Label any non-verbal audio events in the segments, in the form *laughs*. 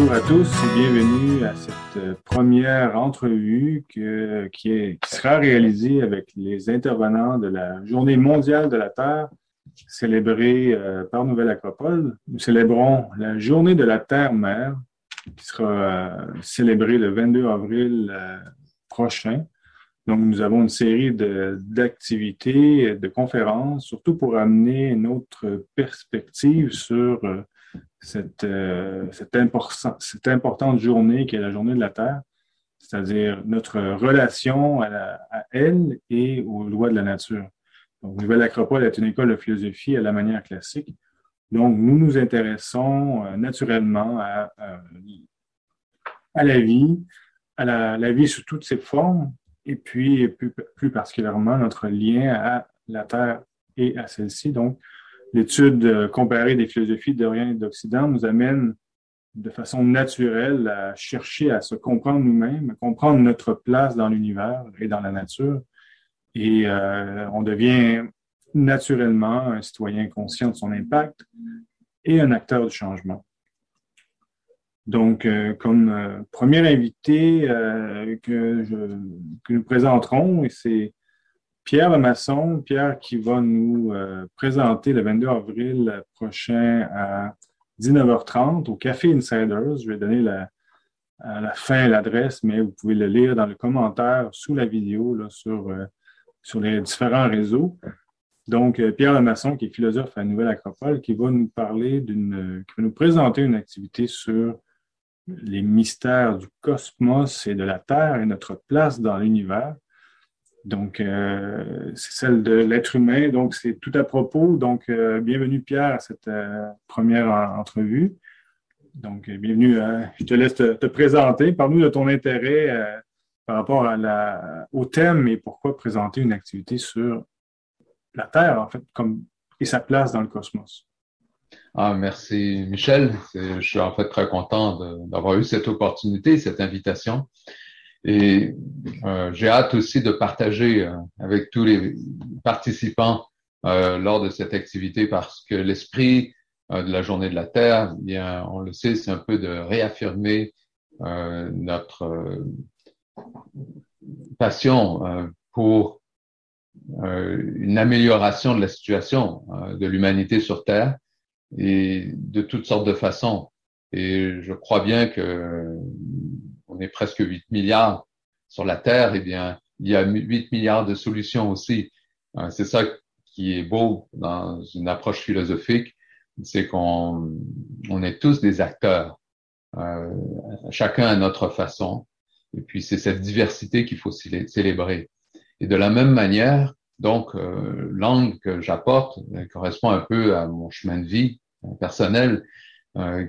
Bonjour à tous et bienvenue à cette euh, première entrevue qui, sera réalisée avec les intervenants de la Journée mondiale de la Terre célébrée euh, par Nouvelle Acropole. Nous célébrons la Journée de la Terre-Mère qui sera euh, célébrée le 22 avril prochain. Donc, nous avons une série d'activités, de, conférences, surtout pour amener une autre perspective sur cette, euh, cette, importante journée qui est la journée de la Terre, c'est-à-dire notre relation à, elle et aux lois de la nature. Donc, Nouvelle Acropole est une école de philosophie à la manière classique. Donc, nous nous intéressons euh, naturellement à, à, la vie, à la, la, vie sous toutes ses formes, et puis plus, plus particulièrement notre lien à la Terre et à celle-ci. Donc, l'étude euh, comparée des philosophies d'Orient et d'Occident nous amène de façon naturelle à chercher à se comprendre nous-mêmes, à comprendre notre place dans l'univers et dans la nature. Et euh, on devient naturellement un citoyen conscient de son impact et un acteur du changement. Donc, euh, comme premier invité que, je, que nous présenterons, et c'est Pierre Lemasson, Pierre qui va nous euh, présenter le 22 avril prochain à 19h30 au Café Insiders. Je vais donner à la fin l'adresse, mais vous pouvez le lire dans le commentaire sous la vidéo euh, sur les différents réseaux. Donc, euh, Pierre Lemasson, qui est philosophe à Nouvelle Acropole, qui va nous parler d'une, qui va nous présenter une activité sur les mystères du cosmos et de la Terre et notre place dans l'univers. Donc, euh, c'est celle de l'être humain. Donc, c'est tout à propos. Donc, euh, bienvenue Pierre à cette euh, première entrevue. Donc, bienvenue. je te laisse te, présenter. Parle-nous de ton intérêt par rapport au thème et pourquoi présenter une activité sur la Terre, en fait, comme, et sa place dans le cosmos. Ah, merci Michel. Je suis en fait très content d'avoir eu cette opportunité, cette invitation. Et euh, j'ai hâte aussi de partager euh, avec tous les participants euh, lors de cette activité parce que l'esprit euh, de la journée de la Terre, eh bien, on le sait, c'est un peu de réaffirmer notre passion pour une amélioration de la situation de l'humanité sur Terre et de toutes sortes de façons. Et je crois bien que on est presque 8 milliards sur la Terre, eh bien, il y a 8 milliards de solutions aussi. Euh, c'est ça qui est beau dans une approche philosophique, c'est qu'on on est tous des acteurs, euh, chacun à notre façon. Et puis c'est cette diversité qu'il faut célébrer. Et de la même manière, donc euh, l'angle que j'apporte correspond un peu à mon chemin de vie personnel,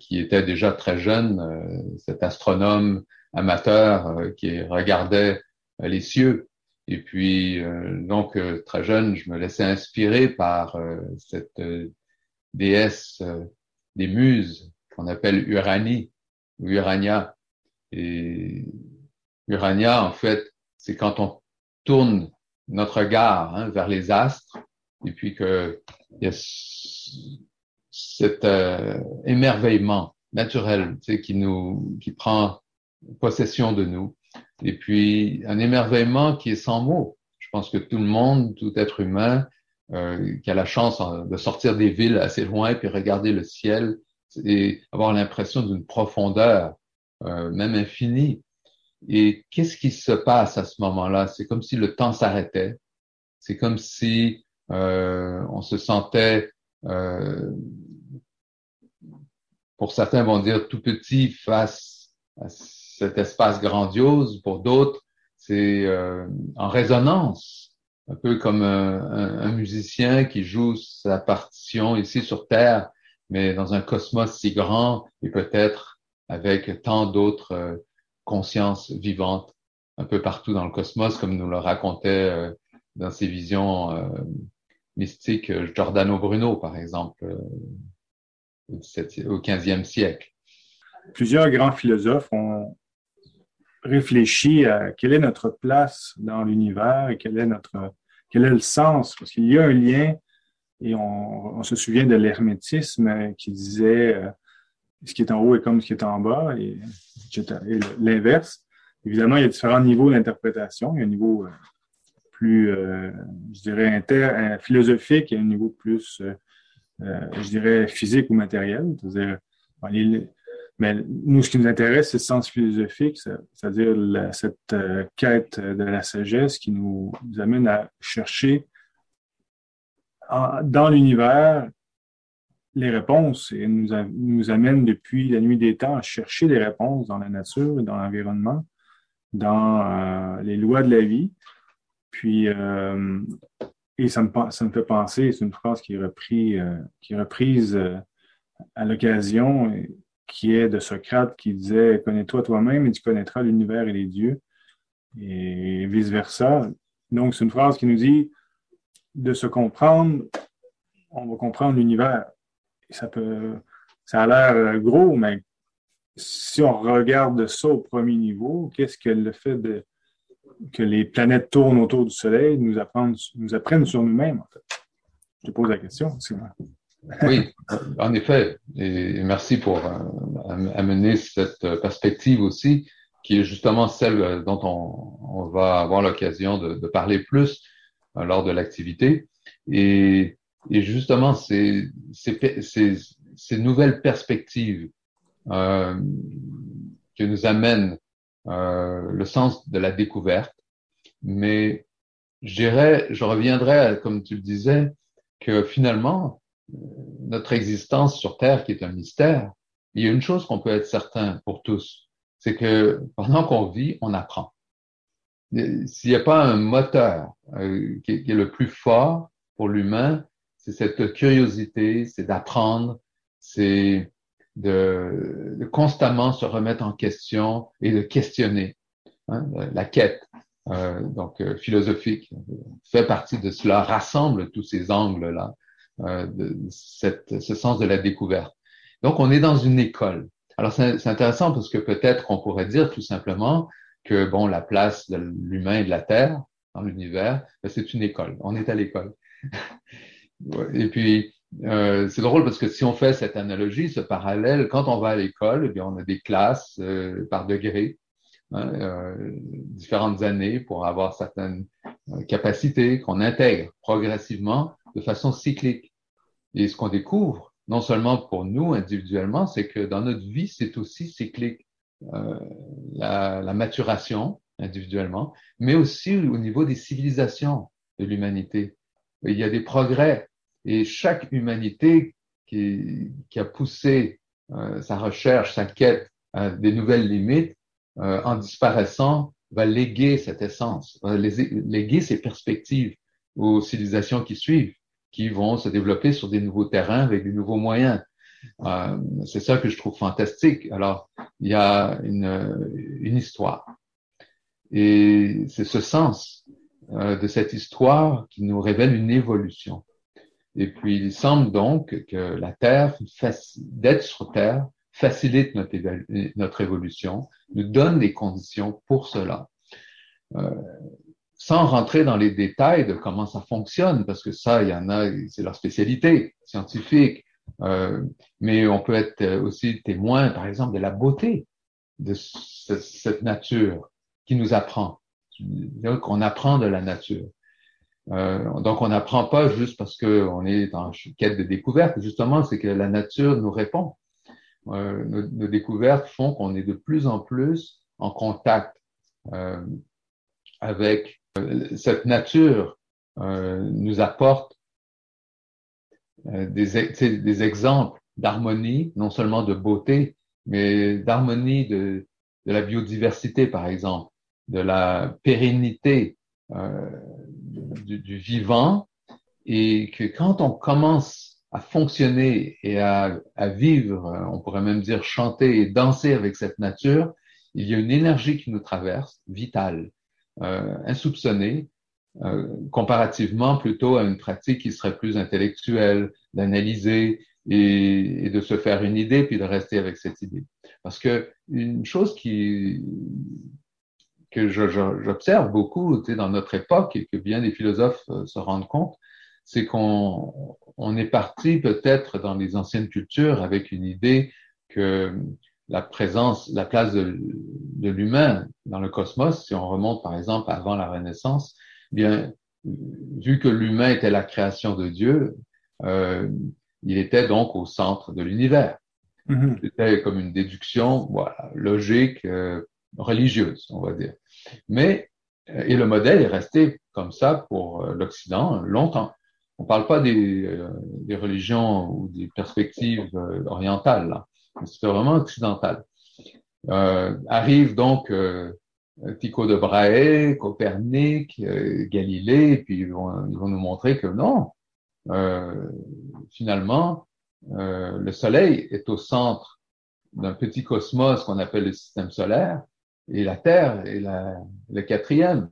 qui était déjà très jeune, cet astronome amateur euh, qui regardait les cieux. Et puis, donc, très jeune, je me laissais inspirer par cette déesse des muses qu'on appelle Uranie ou Urania. Et Urania, en fait, c'est quand on tourne notre regard hein, vers les astres et puis que y a cet euh, émerveillement naturel tu sais, qui nous qui prend possession de nous. Et puis un émerveillement qui est sans mots. Je pense que tout le monde tout être humain euh, qui a la chance hein, de sortir des villes assez loin et puis regarder le ciel et avoir l'impression d'une profondeur euh, même infinie. Et qu'est-ce qui se passe à ce moment-là? C'est comme si le temps s'arrêtait. C'est comme si euh, on se sentait euh, pour certains vont dire tout petit face à cet espace grandiose, pour d'autres c'est euh, en résonance, un peu comme un, un, musicien qui joue sa partition ici sur Terre, mais dans un cosmos si grand et peut-être avec tant d'autres euh, consciences vivantes un peu partout dans le cosmos, comme nous le racontait euh, dans ses visions euh, Giordano Bruno, par exemple, euh, au XVe siècle. Plusieurs grands philosophes ont réfléchi à quelle est notre place dans l'univers et quel est notre quel est le sens, parce qu'il y a un lien, et on, se souvient de l'hermétisme qui disait euh, ce qui est en haut est comme ce qui est en bas, et, l'inverse. Évidemment, il y a différents niveaux d'interprétation. Il y a un niveau euh, plus, euh, je dirais, inter, philosophique et un niveau plus, je dirais, physique ou matériel. Mais nous, ce qui nous intéresse, c'est le sens philosophique, c'est-à-dire cette quête de la sagesse qui nous amène à chercher dans l'univers les réponses et nous, amène depuis la nuit des temps à chercher les réponses dans la nature, dans l'environnement, dans euh, les lois de la vie. Puis, euh, et ça me, fait penser, c'est une phrase euh, qui est reprise à l'occasion, qui est de Socrate qui disait Connais-toi toi-même et tu connaîtras l'univers et les dieux, et vice-versa. Donc, c'est une phrase qui nous dit de se comprendre, on va comprendre l'univers ça ça a l'air euh, gros, mais si on regarde ça au premier niveau, qu'est-ce que le fait que les planètes tournent autour du Soleil nous apprennent, sur nous-mêmes, en fait? Je te pose la question. Oui, *laughs* en effet. Et merci pour euh, amener cette perspective aussi, qui est justement celle dont on, on va avoir l'occasion de, de, parler plus euh, lors de l'activité. Et et justement, ces, ces, ces, ces nouvelles perspectives euh, que nous amène euh, le sens de la découverte, mais je dirais, je reviendrai, comme tu le disais, que finalement, notre existence sur Terre, qui est un mystère, il y a une chose qu'on peut être certain pour tous, c'est que pendant qu'on vit, on apprend. S'il n'y a pas un moteur euh, qui, est le plus fort pour l'humain, c'est cette curiosité, c'est d'apprendre, c'est de, constamment se remettre en question et de questionner hein, la quête. Euh, donc euh, philosophique fait partie de cela, rassemble tous ces angles-là, euh, de cette, ce sens de la découverte. Donc on est dans une école. Alors c'est intéressant parce que peut-être qu'on pourrait dire tout simplement que bon la place de l'humain et de la terre dans l'univers, ben, c'est une école. On est à l'école. *laughs* Et puis, euh, c'est drôle parce que si on fait cette analogie, ce parallèle, quand on va à l'école, eh bien, on a des classes euh, par degré, hein, euh, différentes années pour avoir certaines euh, capacités qu'on intègre progressivement de façon cyclique. Et ce qu'on découvre, non seulement pour nous individuellement, c'est que dans notre vie, c'est aussi cyclique. Euh, la, la maturation individuellement, mais aussi au niveau des civilisations de l'humanité il y a des progrès. Et chaque humanité qui, qui a poussé euh, sa recherche, sa quête à des nouvelles limites, euh, en disparaissant, va léguer cette essence, va léguer ses perspectives aux civilisations qui suivent, qui vont se développer sur des nouveaux terrains avec des nouveaux moyens. Euh, c'est ça que je trouve fantastique. Alors, il y a une, une histoire. Et c'est ce sens euh, de cette histoire qui nous révèle une évolution. Et puis, il semble donc que la Terre, d'être sur Terre, facilite notre, évolution, nous donne les conditions pour cela. Euh, sans rentrer dans les détails de comment ça fonctionne, parce que ça, il y en a, c'est leur spécialité scientifique, euh, mais on peut être aussi témoin, par exemple, de la beauté de cette nature qui nous apprend qu'on apprend de la nature. Euh, donc, on n'apprend pas juste parce qu'on est en quête de découverte. Justement, c'est que la nature nous répond. Euh, nos, nos, découvertes font qu'on est de plus en plus en contact euh, avec euh, cette nature. Euh, nous apporte euh, des, des exemples d'harmonie, non seulement de beauté, mais d'harmonie de, de la biodiversité, par exemple de la pérennité euh, du, du, vivant et que quand on commence à fonctionner et à, à, vivre, on pourrait même dire chanter et danser avec cette nature, il y a une énergie qui nous traverse, vitale, euh, insoupçonnée, euh, comparativement plutôt à une pratique qui serait plus intellectuelle, d'analyser et, et, de se faire une idée puis de rester avec cette idée. Parce que une chose qui, que j'observe beaucoup dans notre époque et que bien des philosophes euh, se rendent compte, c'est qu'on on est parti peut-être dans les anciennes cultures avec une idée que la présence, la place de, de l'humain dans le cosmos, si on remonte par exemple avant la Renaissance, eh bien, vu que l'humain était la création de Dieu, euh, il était donc au centre de l'univers. Mm-hmm. C'était comme une déduction voilà, logique, euh, religieuse, on va dire. Mais, euh, et le modèle est resté comme ça pour euh, l'Occident longtemps. On ne parle pas des, des, religions ou des perspectives orientales, là. C'est vraiment occidental. arrive donc Tycho de Brahe, Copernic, Galilée, et puis ils vont, ils vont, nous montrer que non, finalement, euh, le Soleil est au centre d'un petit cosmos qu'on appelle le système solaire, et la Terre est la, le quatrième.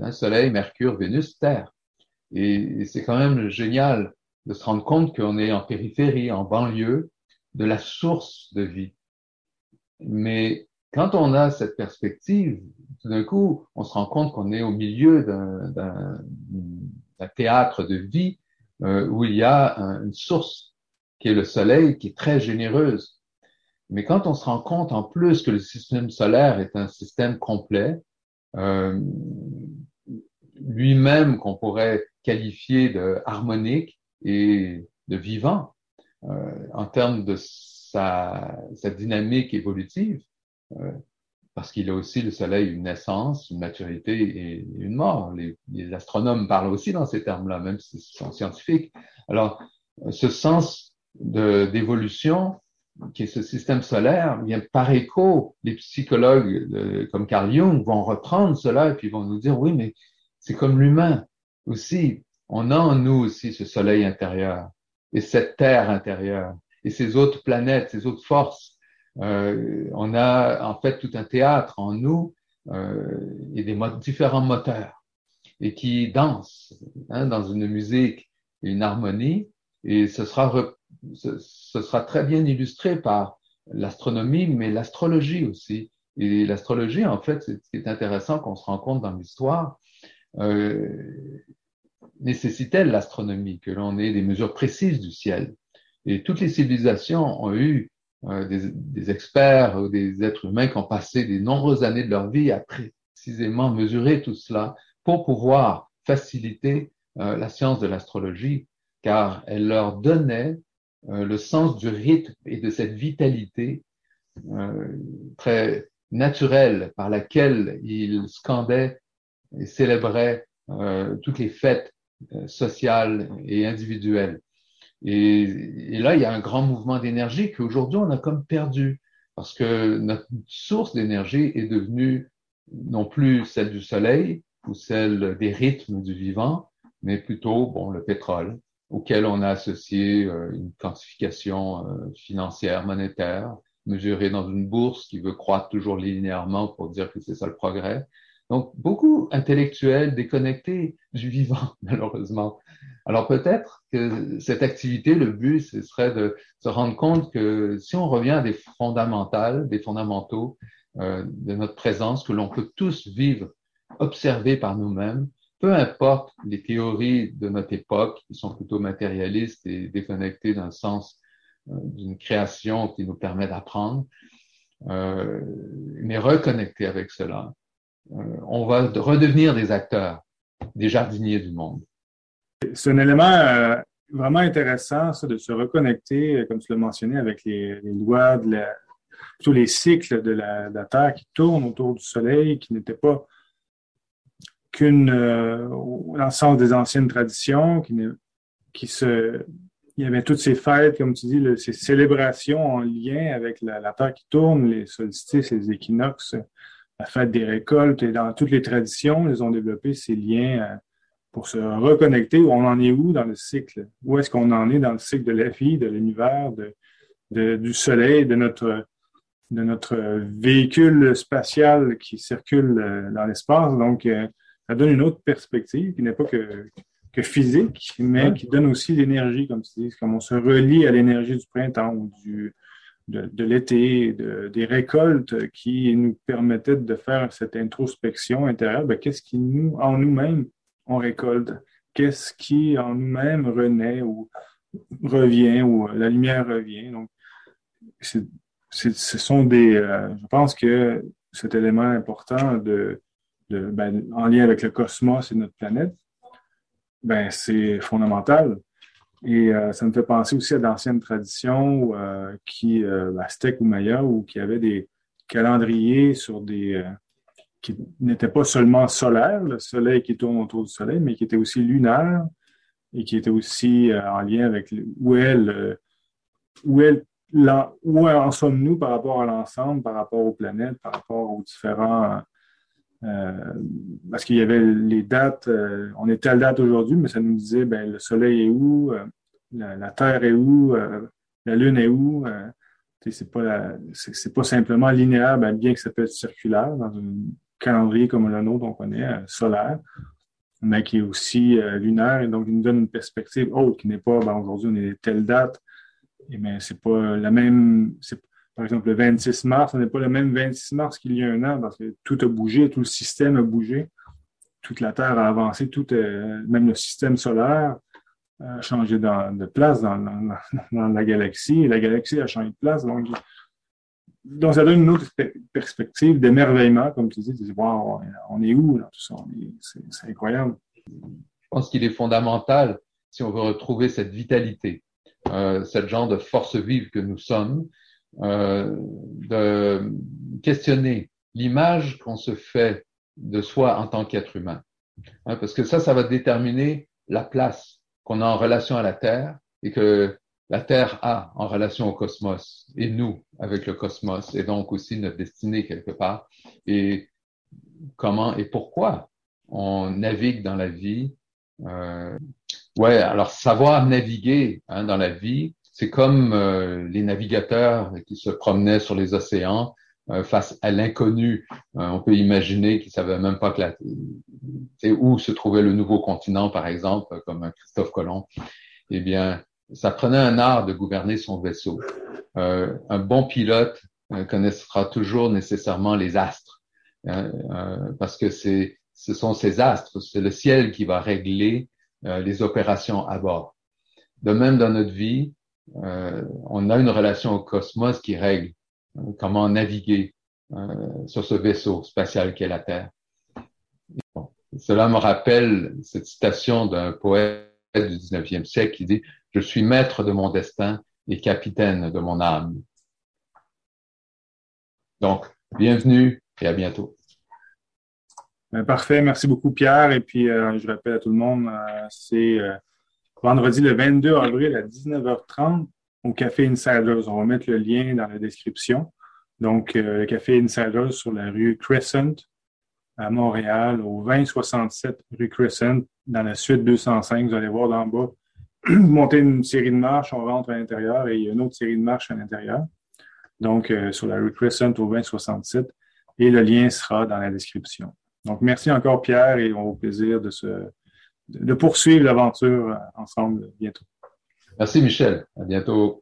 Un Soleil, Mercure, Vénus, Terre. Et, c'est quand même génial de se rendre compte qu'on est en périphérie, en banlieue de la source de vie. Mais quand on a cette perspective, tout d'un coup, on se rend compte qu'on est au milieu d'un théâtre de vie euh, où il y a une source qui est le Soleil, qui est très généreuse. Mais quand on se rend compte en plus que le système solaire est un système complet, euh, lui-même qu'on pourrait qualifier de harmonique et de vivant en termes de sa, sa dynamique évolutive, euh, parce qu'il a aussi le Soleil une naissance, une maturité et une mort. Les, les astronomes parlent aussi dans ces termes-là, même s'ils sont scientifiques. Alors, ce sens d'évolution, qui est ce système solaire, bien par écho, les psychologues comme Carl Jung vont reprendre cela et puis vont nous dire oui, mais c'est comme l'humain aussi. On a en nous aussi ce soleil intérieur et cette terre intérieure et ces autres planètes, ces autres forces. Euh, on a en fait tout un théâtre en nous euh, et des différents moteurs et qui dansent hein, dans une musique et une harmonie et ce sera, ce, sera très bien illustré par l'astronomie, mais l'astrologie aussi. Et l'astrologie, en fait, c'est ce qui est intéressant qu'on se rend compte dans l'histoire, euh, nécessitait l'astronomie, que l'on ait des mesures précises du ciel. Et toutes les civilisations ont eu euh, des, des, experts ou des êtres humains qui ont passé des nombreuses années de leur vie à précisément mesurer tout cela pour pouvoir faciliter euh, la science de l'astrologie car elle leur donnait euh, le sens du rythme et de cette vitalité euh, très naturelle par laquelle ils scandaient et célébraient euh, toutes les fêtes et individuelles. Et, et, là, il y a un grand mouvement d'énergie qu'aujourd'hui, on a comme perdu, parce que notre source d'énergie est devenue non plus celle du soleil ou celle des rythmes du vivant, mais plutôt bon, le pétrole, auquel on a associé euh, une quantification euh, financière, monétaire, mesurée dans une bourse qui veut croître toujours linéairement pour dire que c'est ça le progrès. Donc, beaucoup intellectuels déconnectés du vivant, *laughs* malheureusement. Alors peut-être que cette activité, le but, ce serait de se rendre compte que si on revient à des fondamentales, des fondamentaux euh, de notre présence, que l'on peut tous vivre, observer par nous-mêmes, peu importe les théories de notre époque, qui sont plutôt matérialistes et déconnectées d'un sens euh, d'une création qui nous permet d'apprendre, euh, mais reconnecter avec cela, on va redevenir des acteurs, des jardiniers du monde. C'est un élément vraiment intéressant, ça, de se reconnecter, comme tu l'as mentionné, avec les, lois, de tous les cycles de la, la, Terre qui tournent autour du Soleil, qui n'étaient pas qu'une euh, des anciennes traditions, qui, qui se, il y avait toutes ces fêtes, comme tu dis, ces célébrations en lien avec la, Terre qui tourne, les solstices, les équinoxes, la fête des récoltes, et dans toutes les traditions, ils ont développé ces liens euh, pour se reconnecter. Où on en est où dans le cycle? Où est-ce qu'on en est dans le cycle de la vie, de l'univers, de, de, du soleil, de notre de notre véhicule spatial qui circule euh, dans l'espace? Donc, ça donne une autre perspective qui n'est pas que, que physique, mais qui donne aussi l'énergie, comme tu dis, comme on se relie à l'énergie du printemps ou du, de, l'été, de, des récoltes qui nous permettaient de faire cette introspection intérieure. Ben, qu'est-ce qui nous, en nous-mêmes, on récolte? Qu'est-ce qui en nous-mêmes renaît ou revient ou la lumière revient? Donc, ce sont des, je pense que cet élément important de, ben, en lien avec le cosmos et notre planète, ben, c'est fondamental. Et euh, ça me fait penser aussi à d'anciennes traditions euh, qui, euh, aztèques ou mayas, ou qui avaient des calendriers sur des euh, qui n'étaient pas seulement solaires, le soleil qui tourne autour du soleil, mais qui étaient aussi lunaires et qui étaient aussi en lien avec où est où est là, où en sommes-nous par rapport à l'ensemble, par rapport aux planètes, par rapport aux différents euh, parce qu'il y avait les dates, euh, on est telle date aujourd'hui, mais ça nous disait ben, le soleil est où, euh, la, Terre est où, la Lune est où. c'est pas pas simplement linéaire, ben, bien que ça peut être circulaire dans un calendrier comme le nôtre, on connaît, solaire, mais qui est aussi lunaire et donc il nous donne une perspective autre qui n'est pas ben, aujourd'hui on est telle date, et mais c'est pas la même, par exemple, le 26 mars, ce n'est pas le même 26 mars qu'il y a un an parce que tout a bougé, tout le système a bougé, toute la Terre a avancé, tout, euh, même le système solaire a changé de place dans, la galaxie, et la galaxie a changé de place. Donc, ça donne une autre perspective d'émerveillement, comme tu dis, tu dis, wow, on est où là, tout ça, c'est incroyable. Je pense qu'il est fondamental, si on veut retrouver cette vitalité, euh, cette genre de force vive que nous sommes, euh, de questionner l'image qu'on se fait de soi en tant qu'être humain. Hein, parce que ça, ça va déterminer la place qu'on a en relation à la Terre et que la Terre a en relation au cosmos et nous avec le cosmos et donc aussi notre destinée quelque part et comment et pourquoi on navigue dans la vie. Euh, ouais, alors savoir naviguer hein, dans la vie, c'est comme euh, les navigateurs qui se promenaient sur les océans euh, face à l'inconnu. Euh, on peut imaginer qu'ils savaient même pas que la, où se trouvait le nouveau continent, par exemple, comme Christophe Colomb. Eh bien, ça prenait un art de gouverner son vaisseau. un bon pilote connaîtra toujours nécessairement les astres, hein, parce que ce sont ces astres, c'est le ciel qui va régler les opérations à bord. De même, dans notre vie, euh, on a une relation au cosmos qui règle euh, comment naviguer euh, sur ce vaisseau spatial qu'est la Terre. cela me rappelle cette citation d'un poète du 19e siècle qui dit Je suis maître de mon destin et capitaine de mon âme. Donc, bienvenue et à bientôt. Ben, parfait, merci beaucoup Pierre. Et puis, je rappelle à tout le monde, c'est vendredi le 22 avril à 19h30 au Café Insiders. On va mettre le lien dans la description. Donc, euh, le Café Insiders sur la rue Crescent à Montréal, au 2067 rue Crescent, dans la suite 205. Vous allez voir d'en bas, *clears throat* monter une série de marches, on rentre à l'intérieur et il y a une autre série de marches à l'intérieur. Donc, euh, sur la rue Crescent au 2067. Et le lien sera dans la description. Donc, merci encore Pierre et au plaisir de se de poursuivre l'aventure ensemble bientôt. Merci Michel. À bientôt.